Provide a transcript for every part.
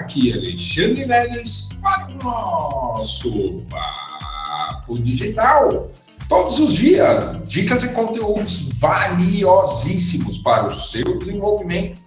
aqui Alexandre Neves para o nosso Papo Digital. Todos os dias, dicas e conteúdos valiosíssimos para o seu desenvolvimento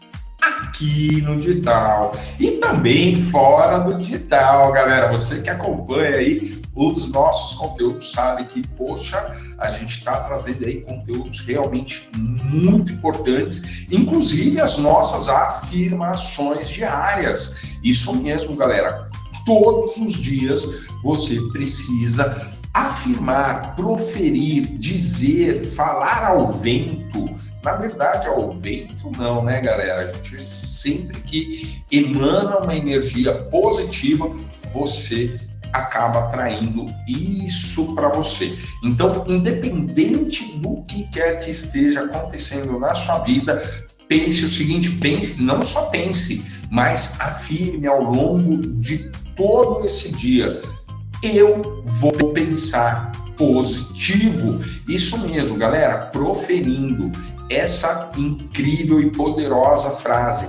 aqui no digital e também fora do digital, galera. Você que acompanha aí os nossos conteúdos sabe que, poxa, a gente está trazendo aí conteúdos realmente muito importantes, inclusive as nossas afirmações diárias. Isso mesmo, galera. Todos os dias você precisa afirmar, proferir, dizer, falar ao vento. Na verdade, ao vento não, né, galera? A gente sempre que emana uma energia positiva, você acaba atraindo isso para você. Então, independente do que quer que esteja acontecendo na sua vida, pense o seguinte, pense, não só pense, mas afirme ao longo de todo esse dia. Eu vou pensar positivo. Isso mesmo, galera, proferindo essa incrível e poderosa frase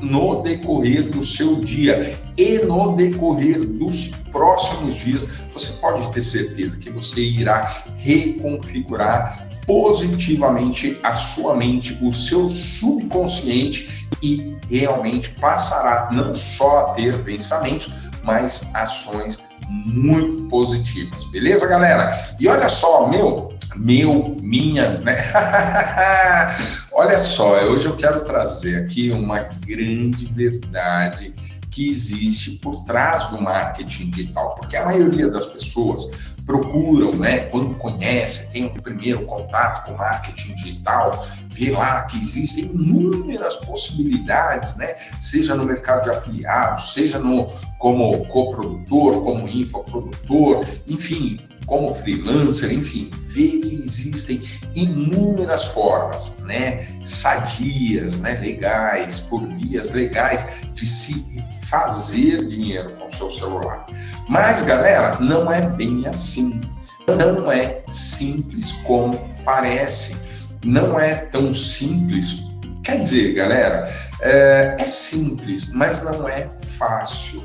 no decorrer do seu dia e no decorrer dos próximos dias, você pode ter certeza que você irá reconfigurar positivamente a sua mente, o seu subconsciente e realmente passará não só a ter pensamentos, mas ações muito positivas. Beleza, galera? E olha só, meu, meu, minha, né? olha só, hoje eu quero trazer aqui uma grande verdade que existe por trás do marketing digital, porque a maioria das pessoas procuram, né, quando conhece, tem o primeiro contato com marketing digital, vê lá que existem inúmeras possibilidades, né, seja no mercado de afiliados, seja no como coprodutor, como infoprodutor, enfim, como freelancer, enfim, vê que existem inúmeras formas, né, sadias, né, legais, por vias legais de se fazer dinheiro com o seu celular. Mas, galera, não é bem assim. Não é simples como parece. Não é tão simples. Quer dizer, galera, é, é simples, mas não é fácil,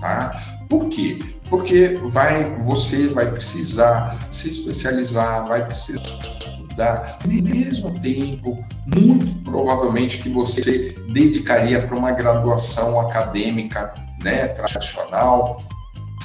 tá? Por quê? Porque vai, você vai precisar se especializar, vai precisar estudar, no mesmo tempo, muito provavelmente que você dedicaria para uma graduação acadêmica né, tradicional,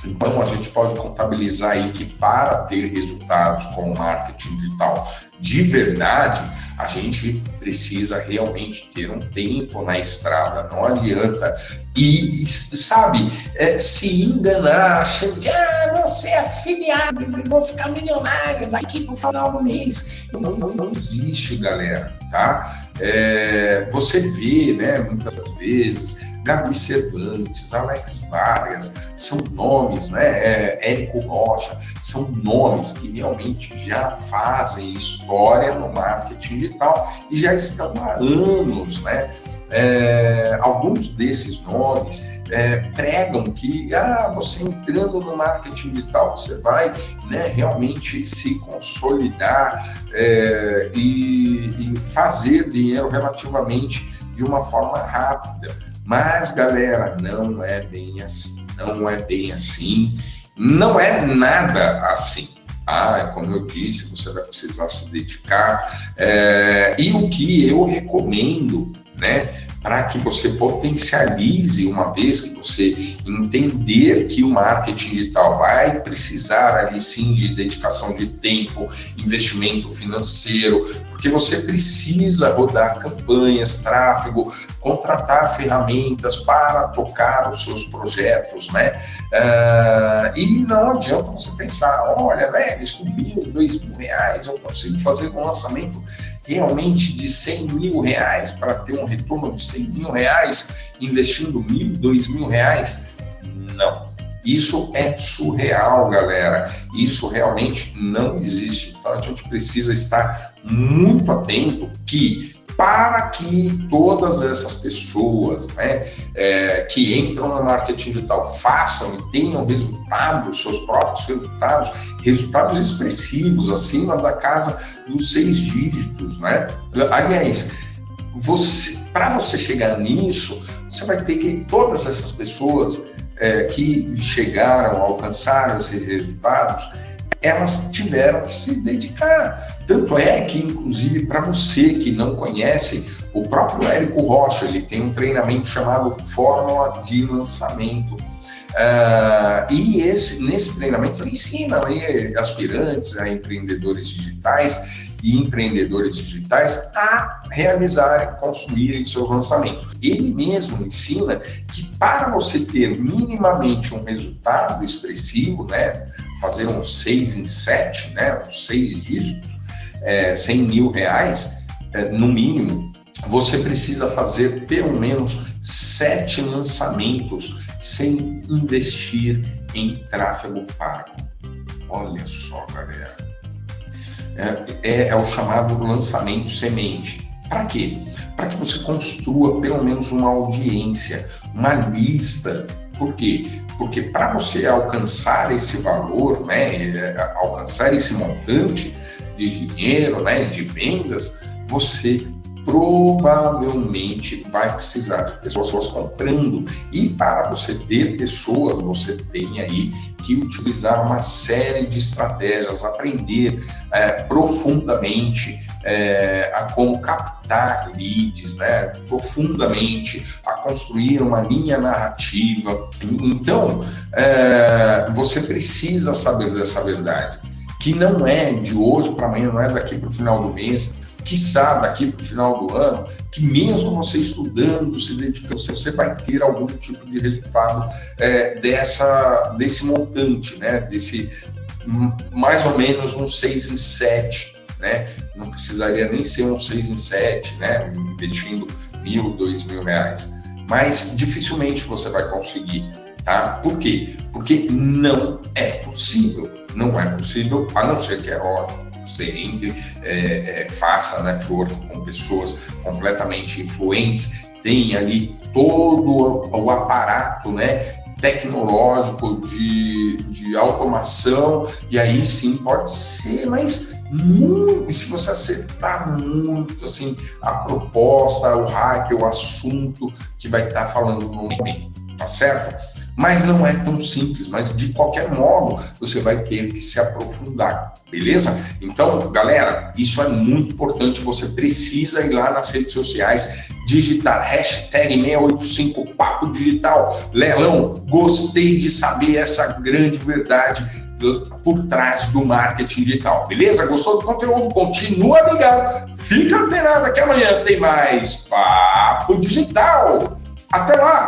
então, a gente pode contabilizar aí que para ter resultados com o marketing digital de verdade, a gente precisa realmente ter um tempo na estrada, não adianta. E, sabe, é, se enganar, achando que ah, você é afiliado, vou ficar milionário daqui para o final do mês. Não, não, não existe, galera, tá? É, você vê, né, muitas vezes, Gabi Cervantes, Alex Vargas, são nomes, né? É, Érico Rocha, são nomes que realmente já fazem história no marketing digital e já estão há anos, né? É, alguns desses nomes é, pregam que ah, você entrando no marketing digital, você vai né, realmente se consolidar é, e, e fazer dinheiro relativamente de uma forma rápida. Mas, galera, não é bem assim. Não é bem assim. Não é nada assim. Tá? Como eu disse, você vai precisar se dedicar. É, e o que eu recomendo, né? para que você potencialize, uma vez que você entender que o marketing digital vai precisar ali sim de dedicação de tempo, investimento financeiro, porque você precisa rodar campanhas, tráfego, contratar ferramentas para tocar os seus projetos, né? Uh, e não adianta você pensar, olha, velho, isso com mil, dois mil reais, eu consigo fazer um lançamento realmente de 100 mil reais para ter um retorno de 100 mil reais investindo mil, dois mil reais? Não. Isso é surreal, galera. Isso realmente não existe. Então a gente precisa estar muito atento que para que todas essas pessoas né, é, que entram no marketing digital façam e tenham resultados, seus próprios resultados, resultados expressivos, acima da casa dos seis dígitos. Né? Aliás, para você chegar nisso, você vai ter que todas essas pessoas é, que chegaram, alcançaram esses resultados, elas tiveram que se dedicar. Tanto é que, inclusive, para você que não conhece, o próprio Érico Rocha, ele tem um treinamento chamado Fórmula de Lançamento. Uh, e esse, nesse treinamento ele ensina né, aspirantes a empreendedores digitais e empreendedores digitais a realizarem, construírem seus lançamentos. Ele mesmo ensina que para você ter minimamente um resultado expressivo, né, fazer uns seis em sete, né, uns seis dígitos, é, 100 mil reais, é, no mínimo, você precisa fazer pelo menos sete lançamentos sem investir em tráfego pago. Olha só, galera é, é o chamado lançamento semente. Para quê? Para que você construa pelo menos uma audiência, uma lista. Por quê? Porque para você alcançar esse valor, né, é, alcançar esse montante de dinheiro, né, de vendas, você provavelmente vai precisar de pessoas comprando. E para você ter pessoas, você tem aí que utilizar uma série de estratégias, aprender é, profundamente é, a como captar leads, né? profundamente, a construir uma linha narrativa. Então, é, você precisa saber dessa verdade, que não é de hoje para amanhã, não é daqui para o final do mês, quiçá daqui para o final do ano, que mesmo você estudando, se dedicando, você vai ter algum tipo de resultado é, dessa, desse montante, né? Desse mais ou menos um 6 em 7, né? Não precisaria nem ser um 6 em 7, né? Investindo mil, dois mil reais. Mas dificilmente você vai conseguir, tá? Por quê? Porque não é possível. Não é possível, a não ser que é óbvio você entre, é, é, faça network com pessoas completamente influentes, tem ali todo o aparato, né, tecnológico de, de automação, e aí sim pode ser, mas muito, se você acertar muito assim a proposta, o hype, o assunto que vai estar falando no momento, tá certo? Mas não é tão simples, mas de qualquer modo você vai ter que se aprofundar, beleza? Então, galera, isso é muito importante. Você precisa ir lá nas redes sociais, digitar hashtag 685 Papo Digital. Leilão, gostei de saber essa grande verdade por trás do marketing digital. Beleza? Gostou do conteúdo? Continua ligado. Fica antenado que amanhã tem mais Papo Digital. Até lá!